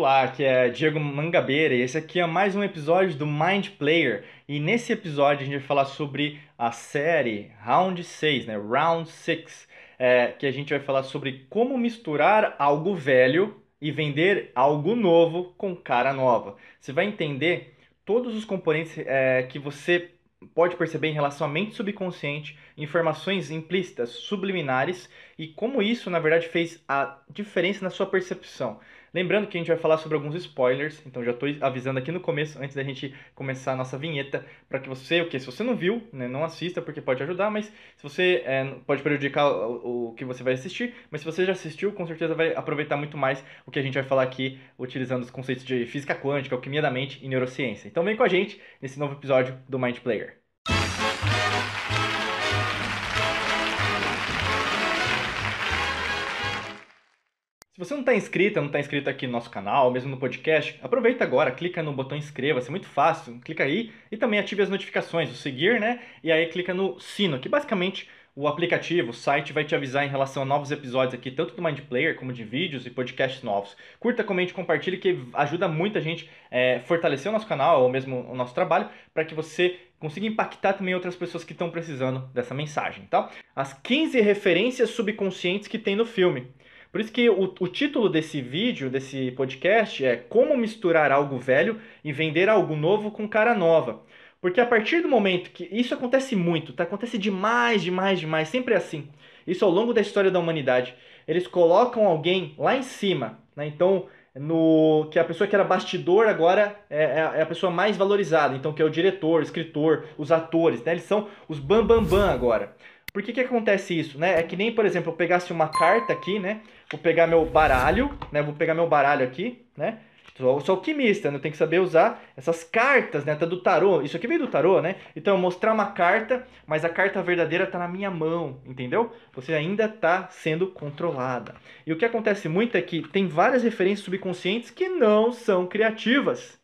Olá, aqui é Diego Mangabeira e esse aqui é mais um episódio do Mind Player. E nesse episódio a gente vai falar sobre a série Round 6, né? Round 6, é, que a gente vai falar sobre como misturar algo velho e vender algo novo com cara nova. Você vai entender todos os componentes é, que você pode perceber em relação à mente subconsciente, informações implícitas, subliminares e como isso, na verdade, fez a diferença na sua percepção. Lembrando que a gente vai falar sobre alguns spoilers, então já estou avisando aqui no começo, antes da gente começar a nossa vinheta, para que você, o que se você não viu, né, não assista, porque pode ajudar, mas se você é, pode prejudicar o, o, que você vai assistir, mas se você já assistiu, com certeza vai aproveitar muito mais o que a gente vai falar aqui, utilizando os conceitos de física quântica, alquimia da mente e neurociência. Então vem com a gente nesse novo episódio do Mind Player. Você não está inscrito, não está inscrito aqui no nosso canal, mesmo no podcast, aproveita agora, clica no botão inscreva-se, é muito fácil, clica aí e também ative as notificações, o seguir, né? E aí clica no sino, que basicamente o aplicativo, o site vai te avisar em relação a novos episódios aqui, tanto do Mind Player como de vídeos e podcasts novos. Curta, comente, compartilhe, que ajuda muita gente a é, fortalecer o nosso canal ou mesmo o nosso trabalho, para que você consiga impactar também outras pessoas que estão precisando dessa mensagem, tá? As 15 referências subconscientes que tem no filme. Por isso que o, o título desse vídeo, desse podcast, é Como misturar algo velho e vender algo novo com cara nova. Porque a partir do momento que isso acontece muito, tá? Acontece demais, demais, demais, sempre é assim. Isso ao longo da história da humanidade. Eles colocam alguém lá em cima, né? Então, no que a pessoa que era bastidor agora é, é, é a pessoa mais valorizada. Então, que é o diretor, escritor, os atores, né? Eles são os bambambam bam, bam agora. Por que, que acontece isso, né? É que nem, por exemplo, eu pegasse uma carta aqui, né? Vou pegar meu baralho, né? Vou pegar meu baralho aqui, né? Sou, sou alquimista, né? Eu tenho que saber usar essas cartas, né? Tá do tarô. Isso aqui veio do tarô, né? Então, mostrar uma carta, mas a carta verdadeira tá na minha mão, entendeu? Você ainda tá sendo controlada. E o que acontece muito é que tem várias referências subconscientes que não são criativas.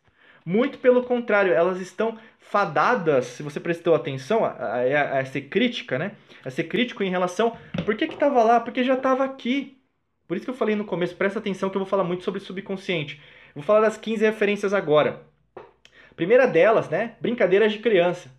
Muito pelo contrário, elas estão fadadas, se você prestou atenção, a, a, a ser crítica, né? A ser crítico em relação. Por que estava lá? Porque já estava aqui. Por isso que eu falei no começo, presta atenção que eu vou falar muito sobre subconsciente. Vou falar das 15 referências agora. Primeira delas, né? Brincadeiras de criança.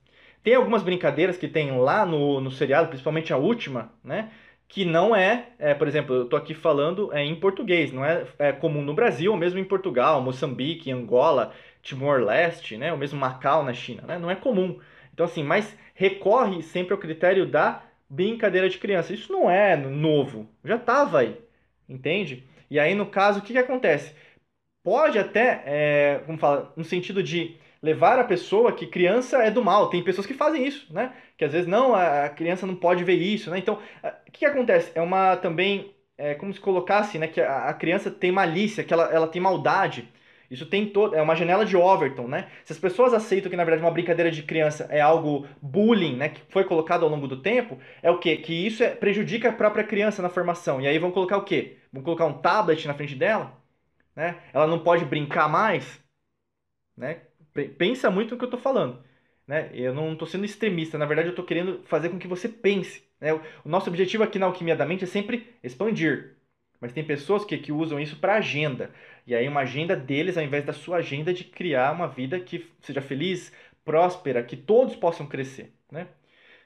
Tem algumas brincadeiras que tem lá no, no seriado, principalmente a última, né? Que não é, é por exemplo, eu tô aqui falando é, em português, não é, é comum no Brasil, ou mesmo em Portugal, Moçambique, Angola, Timor-Leste, né, ou mesmo Macau na China, né, não é comum. Então assim, mas recorre sempre ao critério da brincadeira de criança. Isso não é novo, já estava aí, entende? E aí no caso o que, que acontece? Pode até, é, como fala, no sentido de levar a pessoa que criança é do mal. Tem pessoas que fazem isso, né? Que às vezes não, a criança não pode ver isso, né? Então, o que, que acontece? É uma também, é como se colocasse, né? Que a, criança tem malícia, que ela, ela tem maldade. Isso tem todo, é uma janela de Overton, né? Se as pessoas aceitam que na verdade uma brincadeira de criança é algo bullying, né, que foi colocado ao longo do tempo, é o quê? Que isso é, prejudica a própria criança na formação. E aí vão colocar o quê? Vão colocar um tablet na frente dela, né? Ela não pode brincar mais, né? Pensa muito no que eu estou falando, né? Eu não estou sendo extremista, na verdade eu estou querendo fazer com que você pense. Né? O nosso objetivo aqui na Alquimia da Mente é sempre expandir, mas tem pessoas que, que usam isso para agenda. E aí uma agenda deles, ao invés da sua agenda de criar uma vida que seja feliz, próspera, que todos possam crescer. Né?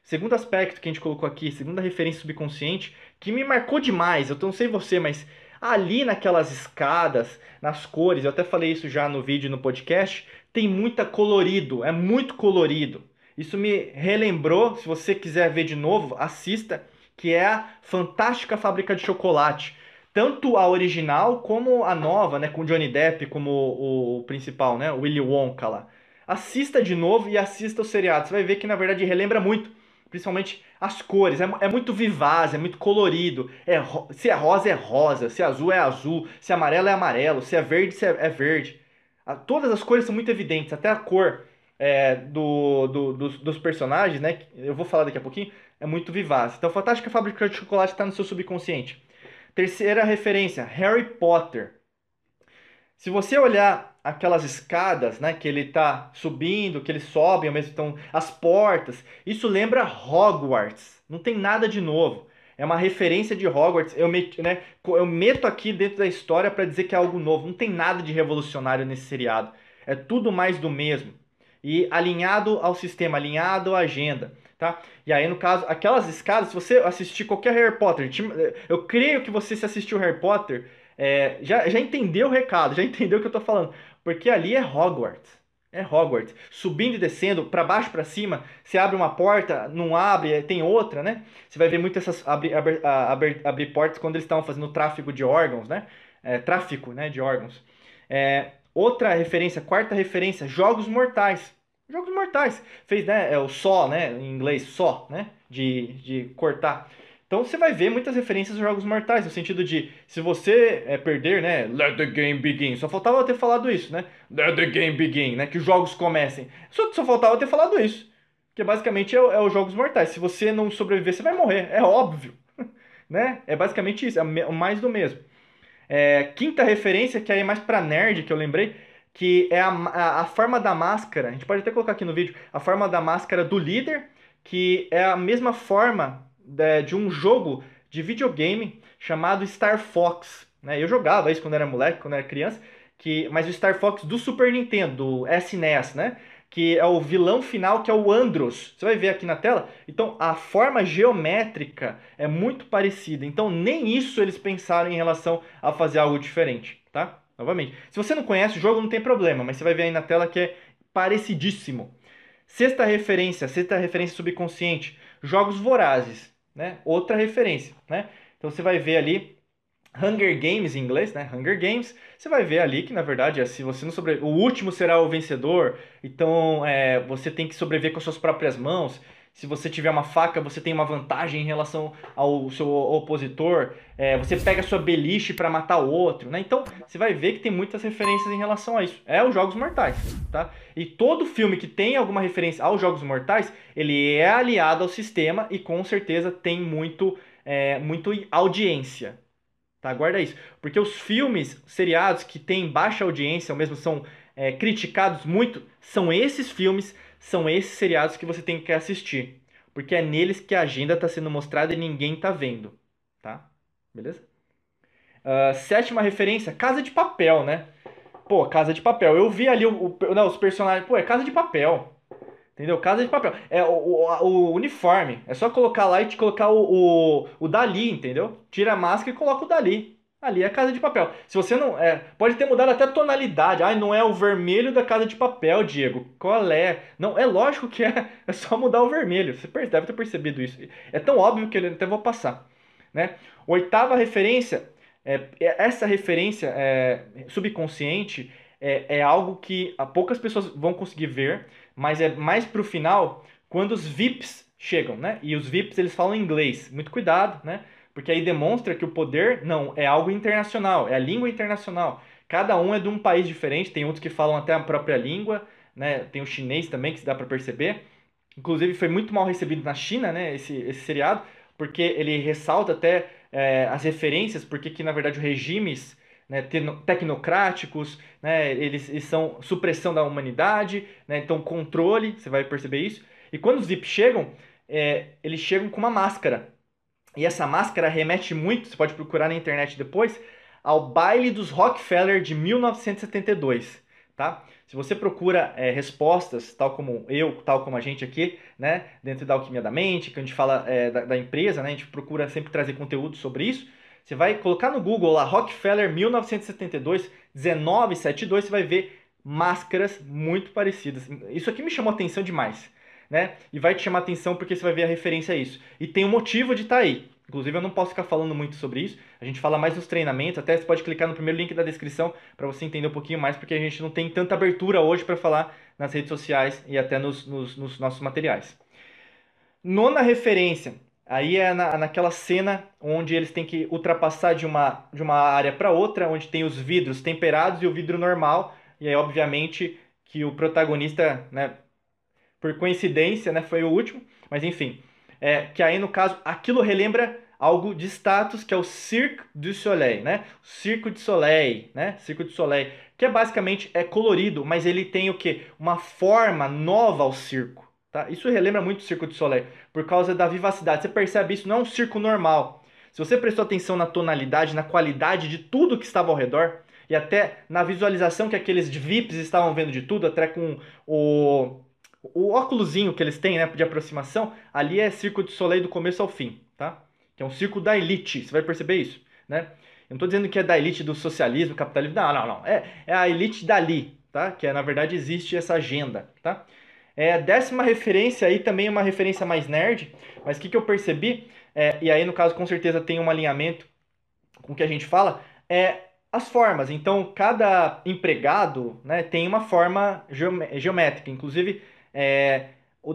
Segundo aspecto que a gente colocou aqui, segunda referência subconsciente, que me marcou demais, eu não sei você, mas ali naquelas escadas, nas cores, eu até falei isso já no vídeo no podcast, tem muita colorido, é muito colorido. Isso me relembrou, se você quiser ver de novo, assista, que é a Fantástica Fábrica de Chocolate tanto a original como a nova, né, com Johnny Depp como o, o principal, né, o Willy Wonka lá. Assista de novo e assista o seriado. Você vai ver que na verdade relembra muito, principalmente as cores. É, é muito vivaz, é muito colorido. É, se é rosa é rosa, se é azul é azul, se é amarelo é amarelo, se é verde se é, é verde. Todas as cores são muito evidentes, até a cor é, do, do, dos, dos, personagens, né? Eu vou falar daqui a pouquinho, é muito vivaz. Então, Fantástica Fábrica de Chocolate está no seu subconsciente. Terceira referência, Harry Potter. Se você olhar aquelas escadas, né, que ele está subindo, que eles sobem, ao mesmo tempo as portas, isso lembra Hogwarts. Não tem nada de novo. É uma referência de Hogwarts. Eu, né, eu meto aqui dentro da história para dizer que é algo novo. Não tem nada de revolucionário nesse seriado. É tudo mais do mesmo. E alinhado ao sistema, alinhado à agenda. Tá? E aí, no caso, aquelas escadas, se você assistir qualquer Harry Potter, eu creio que você se assistiu Harry Potter, é, já, já entendeu o recado, já entendeu o que eu tô falando. Porque ali é Hogwarts. É Hogwarts. Subindo e descendo, para baixo para cima, você abre uma porta, não abre, tem outra, né? Você vai ver muito essas abrir, abrir, abrir, abrir portas quando eles estão fazendo tráfego de órgãos, né? É, tráfico né, de órgãos. É, outra referência, quarta referência, Jogos Mortais. Jogos Mortais. Fez, né? É o só, né? Em inglês, só, né? De, de cortar. Então você vai ver muitas referências aos Jogos Mortais, no sentido de, se você é, perder, né, let the game begin. Só faltava eu ter falado isso, né? Let the game begin, né? Que os jogos comecem. Só, só faltava eu ter falado isso. Que basicamente é, é os Jogos Mortais. Se você não sobreviver, você vai morrer. É óbvio. né? É basicamente isso, é mais do mesmo. É, quinta referência, que aí é mais pra nerd, que eu lembrei, que é a, a, a forma da máscara. A gente pode até colocar aqui no vídeo. A forma da máscara do líder, que é a mesma forma de, de um jogo de videogame chamado Star Fox. Né? Eu jogava isso quando era moleque, quando era criança, que, mas o Star Fox do Super Nintendo, do SNES, né? que é o vilão final, que é o Andros. Você vai ver aqui na tela. Então, a forma geométrica é muito parecida. Então, nem isso eles pensaram em relação a fazer algo diferente, tá? Novamente. Se você não conhece o jogo, não tem problema, mas você vai ver aí na tela que é parecidíssimo. Sexta referência, sexta referência subconsciente, jogos vorazes né? Outra referência, né? Então você vai ver ali Hunger Games em inglês, né? Hunger Games. Você vai ver ali que na verdade é, se você não sobreviver, o último será o vencedor. Então é, você tem que sobreviver com suas próprias mãos. Se você tiver uma faca, você tem uma vantagem em relação ao seu opositor. É, você pega sua beliche para matar o outro, né? Então, você vai ver que tem muitas referências em relação a isso. É os Jogos Mortais, tá? E todo filme que tem alguma referência aos Jogos Mortais, ele é aliado ao sistema e com certeza tem muito, é, muito audiência, tá? Guarda isso. Porque os filmes, seriados que têm baixa audiência, ou mesmo são é, criticados muito, são esses filmes são esses seriados que você tem que assistir. Porque é neles que a agenda está sendo mostrada e ninguém está vendo. Tá? Beleza? Uh, sétima referência, Casa de Papel, né? Pô, Casa de Papel. Eu vi ali o, o, não, os personagens. Pô, é Casa de Papel. Entendeu? Casa de Papel. É o, o, o uniforme. É só colocar lá e te colocar o, o, o Dali, entendeu? Tira a máscara e coloca o Dali. Ali é a Casa de Papel. Se você não. É, pode ter mudado até a tonalidade. Ai, não é o vermelho da Casa de Papel, Diego. Qual é? Não, é lógico que é. É só mudar o vermelho. Você deve ter percebido isso. É tão óbvio que eu até vou passar. Né? Oitava referência. É, é essa referência é, subconsciente é, é algo que poucas pessoas vão conseguir ver, mas é mais pro final quando os VIPs chegam, né? E os VIPs eles falam inglês. Muito cuidado, né? Porque aí demonstra que o poder não é algo internacional, é a língua internacional. Cada um é de um país diferente, tem outros que falam até a própria língua, né? Tem o chinês também que se dá para perceber. Inclusive foi muito mal recebido na China, né? Esse, esse seriado, porque ele ressalta até é, as referências, porque que na verdade os regimes né, tecnocráticos, né, eles, eles, são supressão da humanidade, né, então controle, você vai perceber isso. E quando os VIP chegam, é, eles chegam com uma máscara. E essa máscara remete muito, você pode procurar na internet depois, ao baile dos Rockefeller de 1972, tá? Se você procura é, respostas, tal como eu, tal como a gente aqui, né, dentro da Alquimia da Mente, que a gente fala é, da, da, empresa, né, a gente procura sempre trazer conteúdo sobre isso. Você vai colocar no Google lá Rockefeller 1972, 1972, você vai ver máscaras muito parecidas. Isso aqui me chamou atenção demais né? E vai te chamar atenção porque você vai ver a referência a isso. E tem um motivo de estar tá aí. Inclusive, eu não posso ficar falando muito sobre isso. A gente fala mais nos treinamentos. Até você pode clicar no primeiro link da descrição para você entender um pouquinho mais, porque a gente não tem tanta abertura hoje para falar nas redes sociais e até nos, nos, nos, nossos materiais. Nona referência. Aí é na, naquela cena onde eles têm que ultrapassar de uma, de uma área para outra, onde tem os vidros temperados e o vidro normal. E aí, obviamente, que o protagonista, né, por coincidência, né, foi o último, mas enfim. É, que aí, no caso, aquilo relembra algo de status, que é o Cirque du Soleil, né? Circo de Soleil, né? Circo de Soleil, que é basicamente é colorido, mas ele tem o que? Uma forma nova ao circo, Tá? Isso relembra muito o Circo de Soleil, por causa da vivacidade. Você percebe isso, não é um circo normal. Se você prestou atenção na tonalidade, na qualidade de tudo que estava ao redor, e até na visualização que aqueles VIPs estavam vendo de tudo, até com o, o óculosinho que eles têm né, de aproximação, ali é Circo de Soleil do começo ao fim, tá? Que é um circo da elite, você vai perceber isso, né? Eu não estou dizendo que é da elite do socialismo, capitalismo, não, não, não. É, é a elite dali, tá? Que é, na verdade existe essa agenda, tá? É, décima referência aí também é uma referência mais nerd, mas o que, que eu percebi, é, e aí no caso com certeza tem um alinhamento com o que a gente fala, é as formas. Então cada empregado né, tem uma forma geométrica, inclusive é,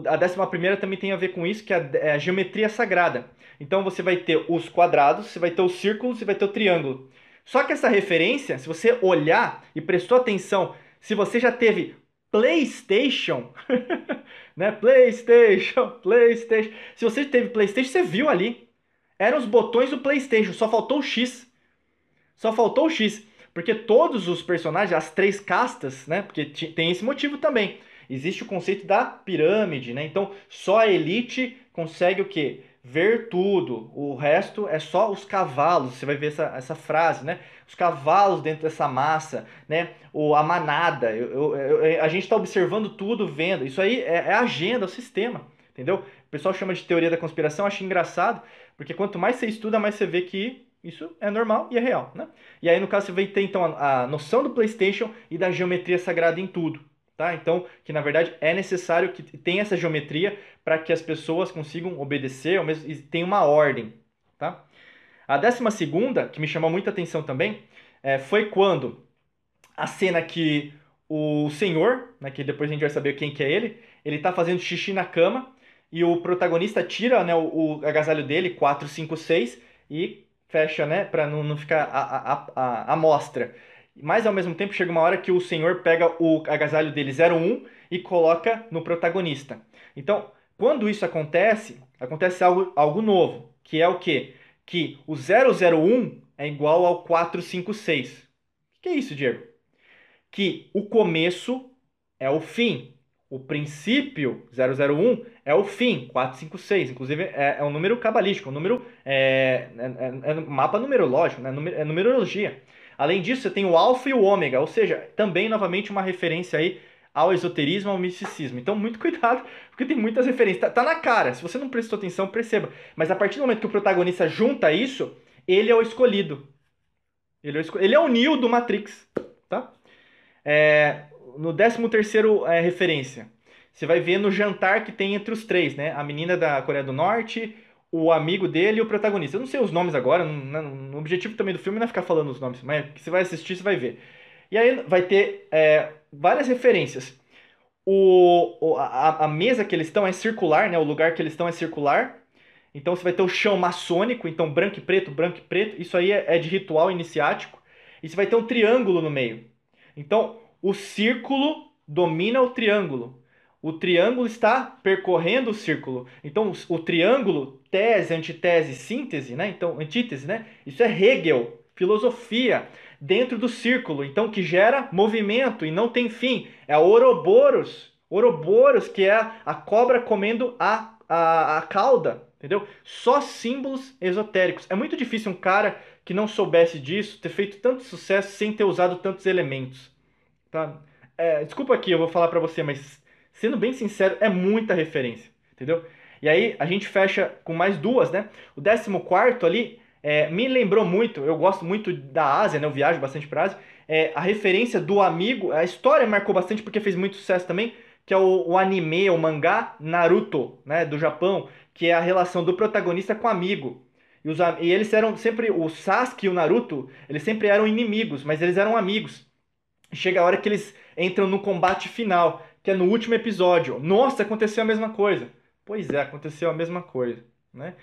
a décima primeira também tem a ver com isso, que é, é a geometria sagrada. Então você vai ter os quadrados, você vai ter os círculos e vai ter o triângulo. Só que essa referência, se você olhar e prestou atenção, se você já teve PlayStation, né? PlayStation, PlayStation. Se você teve PlayStation, você viu ali. Eram os botões do PlayStation, só faltou o X. Só faltou o X, porque todos os personagens, as três castas, né? Porque tem esse motivo também. Existe o conceito da pirâmide, né? Então, só a elite consegue o quê? ver tudo. O resto é só os cavalos. Você vai ver essa, essa frase, né? Os cavalos dentro dessa massa, né? O, a manada. Eu, eu, eu a gente está observando tudo, vendo. Isso aí é, é a agenda, é o sistema, entendeu? O pessoal chama de teoria da conspiração. Acho engraçado, porque quanto mais você estuda, mais você vê que isso é normal e é real, né? E aí, no caso, você vai ter, então, a, a noção do PlayStation e da geometria sagrada em tudo. Tá? Então, que na verdade é necessário que tenha essa geometria para que as pessoas consigam obedecer e tenha uma ordem. Tá? A décima segunda, que me chamou muita atenção também, é, foi quando a cena que o senhor, né, que depois a gente vai saber quem que é ele, ele está fazendo xixi na cama e o protagonista tira né, o, o agasalho dele, 4, 5, 6, e fecha, né, para não, não ficar a, a, a, a mostra. Mas ao mesmo tempo chega uma hora que o senhor pega o agasalho dele 01 e coloca no protagonista. Então, quando isso acontece, acontece algo, algo novo, que é o quê? Que o 001 é igual ao 456. O que é isso, Diego? Que o começo é o fim. O princípio 001 é o fim, 456. Inclusive, é, é um número cabalístico, um número. É, é, é mapa numerológico, né? é numerologia. Além disso, você tem o alfa e o ômega, ou seja, também novamente uma referência aí ao esoterismo, ao misticismo. Então, muito cuidado, porque tem muitas referências. Tá, tá, na cara, se você não prestou atenção, perceba. Mas a partir do momento que o protagonista junta isso, ele é o escolhido. Ele é o, escol... ele é o Neo do Matrix, tá? É... No 13 terceiro é, referência, você vai ver no jantar que tem entre os três, né? A menina da Coreia do Norte, o amigo dele e o protagonista. Eu não sei os nomes agora, o objetivo também do filme não é ficar falando os nomes, mas você vai assistir, você vai ver. E aí vai ter é, várias referências. O, a, a, mesa que eles estão é circular, né? O lugar que eles estão é circular. Então você vai ter o chão maçônico, então branco e preto, branco e preto. Isso aí é, é de ritual iniciático. E você vai ter um triângulo no meio. Então o círculo domina o triângulo o triângulo está percorrendo o círculo. Então, o triângulo, tese, antitese, síntese, né? Então, antítese, né? Isso é Hegel, filosofia dentro do círculo, então que gera movimento e não tem fim. É a Ouroboros, Ouroboros, que é a cobra comendo a, a, a cauda, entendeu? Só símbolos esotéricos. É muito difícil um cara que não soubesse disso ter feito tanto sucesso sem ter usado tantos elementos, tá? É, desculpa aqui, eu vou falar para você, mas sendo bem sincero, é muita referência, entendeu? E aí a gente fecha com mais duas, né? O 14 ali é, me lembrou muito, eu gosto muito da Ásia, né? Eu viajo bastante para Ásia. É, a referência do amigo, a história marcou bastante porque fez muito sucesso também, que é o, o anime, o mangá Naruto, né? Do Japão, que é a relação do protagonista com o amigo. E, os, e eles eram sempre, o Sasuke e o Naruto, eles sempre eram inimigos, mas eles eram amigos. Chega a hora que eles entram no combate final que é no último episódio. Nossa, aconteceu a mesma coisa. Pois é, aconteceu a mesma coisa, né?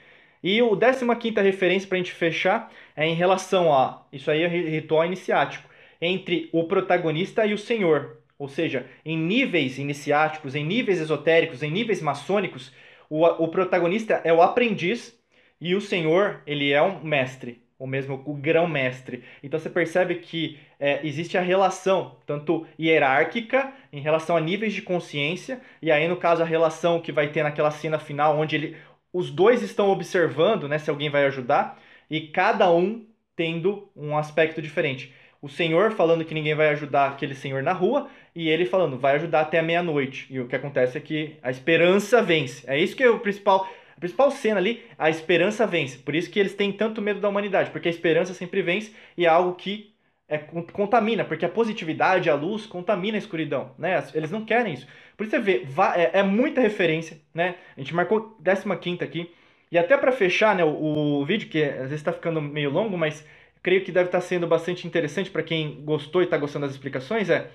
E o 15 referência para a gente fechar é em relação a, isso aí é ritual iniciático, entre o protagonista e o senhor. Ou seja, em níveis iniciáticos, em níveis esotéricos, em níveis maçônicos, o, o protagonista é o aprendiz e o senhor, ele é um mestre. Ou mesmo o grão-mestre. Então você percebe que é, existe a relação, tanto hierárquica, em relação a níveis de consciência, e aí no caso a relação que vai ter naquela cena final, onde ele, os dois estão observando né, se alguém vai ajudar, e cada um tendo um aspecto diferente. O senhor falando que ninguém vai ajudar aquele senhor na rua, e ele falando, vai ajudar até a meia-noite. E o que acontece é que a esperança vence. É isso que é o principal a principal cena ali, a esperança vence. Por isso que eles têm tanto medo da humanidade, porque a esperança sempre vence e é algo que é, contamina, porque a positividade, a luz, contamina a escuridão, né? Eles não querem isso. Por isso você vê, é, é muita referência, né? A gente marcou 15 aqui. E até para fechar né, o, o, vídeo, que às vezes está ficando meio longo, mas creio que deve estar tá sendo bastante interessante para quem gostou e está gostando das explicações, é,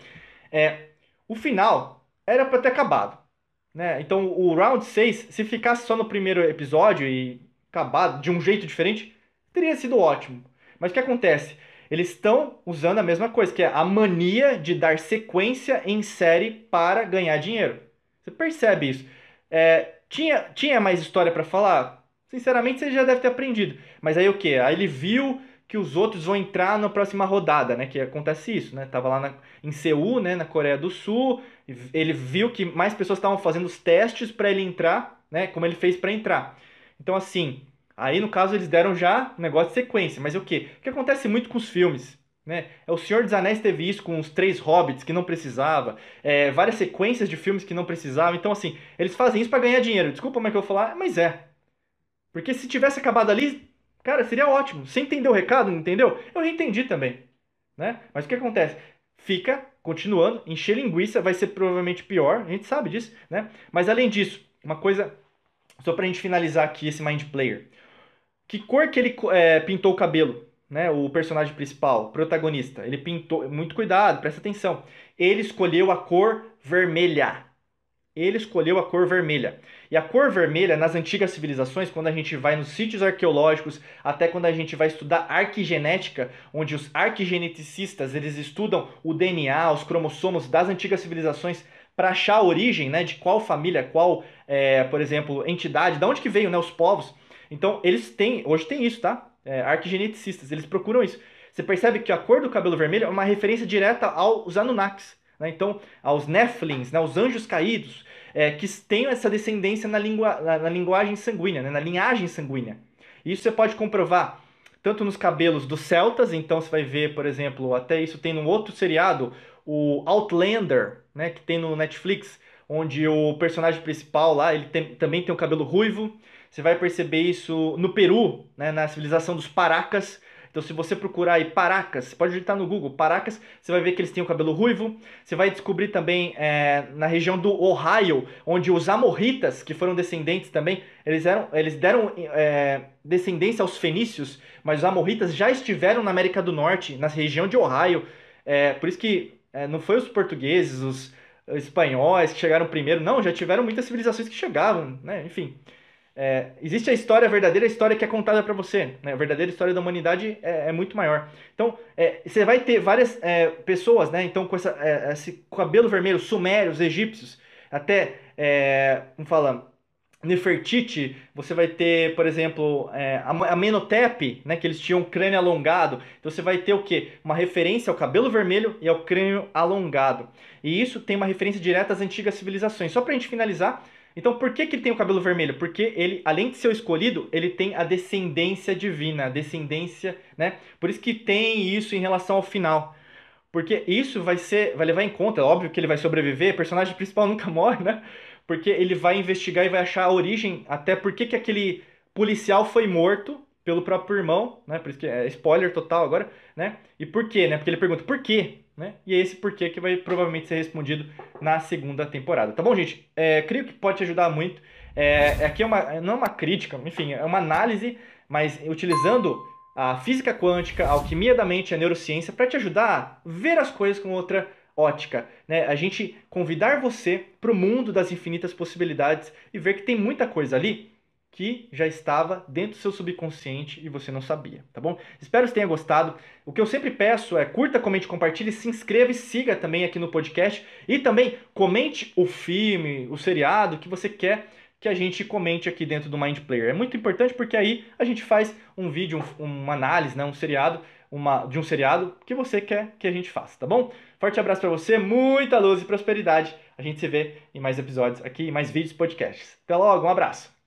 é o final era para ter acabado. Né? Então o round 6, se ficasse só no primeiro episódio e acabado de um jeito diferente, teria sido ótimo. Mas o que acontece? Eles estão usando a mesma coisa, que é a mania de dar sequência em série para ganhar dinheiro. Você percebe isso? É, tinha, tinha mais história para falar? Sinceramente, você já deve ter aprendido. Mas aí o que? Aí ele viu que os outros vão entrar na próxima rodada, né? Que acontece isso, né? Tava lá na, em Seul, né? Na Coreia do Sul, ele viu que mais pessoas estavam fazendo os testes para ele entrar, né? Como ele fez para entrar. Então, assim, aí no caso eles deram já um negócio de sequência. Mas o que? O que acontece muito com os filmes? Né? É, o Senhor dos Anéis teve isso com os três hobbits que não precisava, é, várias sequências de filmes que não precisava. Então, assim, eles fazem isso para ganhar dinheiro. Desculpa como é que eu vou falar, mas é. Porque se tivesse acabado ali, Cara, seria ótimo. Você entendeu o recado, não entendeu? Eu entendi também. Né? Mas o que acontece? Fica continuando, encher linguiça vai ser provavelmente pior, a gente sabe disso, né? Mas além disso, uma coisa, só pra gente finalizar aqui esse Mind Player. Que cor que ele é, pintou o cabelo? Né, o personagem principal, protagonista, ele pintou, muito cuidado, presta atenção. Ele escolheu a cor vermelha ele escolheu a cor vermelha. E a cor vermelha, nas antigas civilizações, quando a gente vai nos sítios arqueológicos, até quando a gente vai estudar arquigenética, onde os arquigeneticistas eles estudam o DNA, os cromossomos das antigas civilizações para achar a origem né, de qual família, qual, é, por exemplo, entidade, de onde que veio né, os povos. Então, eles têm, hoje tem isso, tá? É, arquigeneticistas, eles procuram isso. Você percebe que a cor do cabelo vermelho é uma referência direta aos Anunnakis. Né? Então, aos Nephilims, né? os anjos caídos, é, que têm essa descendência na, na, na linguagem sanguínea, né? na linhagem sanguínea. Isso você pode comprovar tanto nos cabelos dos celtas, então você vai ver, por exemplo, até isso tem num outro seriado, o Outlander, né, que tem no Netflix, onde o personagem principal lá, ele tem, também tem o cabelo ruivo. Você vai perceber isso no Peru, né, na civilização dos Paracas, então, se você procurar aí Paracas, você pode digitar no Google Paracas, você vai ver que eles têm o cabelo ruivo. Você vai descobrir também é, na região do Ohio, onde os amorritas, que foram descendentes também, eles, eram, eles deram é, descendência aos fenícios, mas os amorritas já estiveram na América do Norte, na região de Ohio. É, por isso que é, não foi os portugueses, os espanhóis que chegaram primeiro, não, já tiveram muitas civilizações que chegavam, né? Enfim. É, existe a história a verdadeira, a história que é contada para você. Né? A verdadeira história da humanidade é, é muito maior. Então, é, você vai ter várias é, pessoas, né? Então, com essa, é, esse cabelo vermelho, sumérios, egípcios, até, é, como fala, Nefertiti, você vai ter, por exemplo, é, a Menotep, né, que eles tinham um crânio alongado. Então você vai ter o quê? Uma referência ao cabelo vermelho e ao crânio alongado. E isso tem uma referência direta às antigas civilizações. Só para a gente finalizar, então, por que, que ele tem o cabelo vermelho? Porque ele, além de ser o escolhido, ele tem a descendência divina, a descendência, né? Por isso que tem isso em relação ao final. Porque isso vai ser, vai levar em conta, é óbvio que ele vai sobreviver, o personagem principal nunca morre, né? Porque ele vai investigar e vai achar a origem, até por que, que aquele policial foi morto pelo próprio irmão, né? Por isso que é spoiler total agora, né? E por quê, né? Porque ele pergunta, por quê? Né? E é esse porquê que vai provavelmente ser respondido na segunda temporada. Tá bom, gente? É, creio que pode te ajudar muito. É, aqui é uma, não é uma crítica, enfim, é uma análise, mas utilizando a física quântica, a alquimia da mente, a neurociência, para te ajudar a ver as coisas com outra ótica. Né? A gente convidar você para o mundo das infinitas possibilidades e ver que tem muita coisa ali que já estava dentro do seu subconsciente e você não sabia, tá bom? Espero que tenha gostado. O que eu sempre peço é curta, comente, compartilhe, se inscreva e siga também aqui no podcast e também comente o filme, o seriado que você quer que a gente comente aqui dentro do Mind Player. É muito importante porque aí a gente faz um vídeo, um, uma análise, né, um seriado, uma, de um seriado que você quer que a gente faça, tá bom? Forte abraço para você, muita luz e prosperidade. A gente se vê em mais episódios aqui, em mais vídeos podcasts. Até logo, um abraço.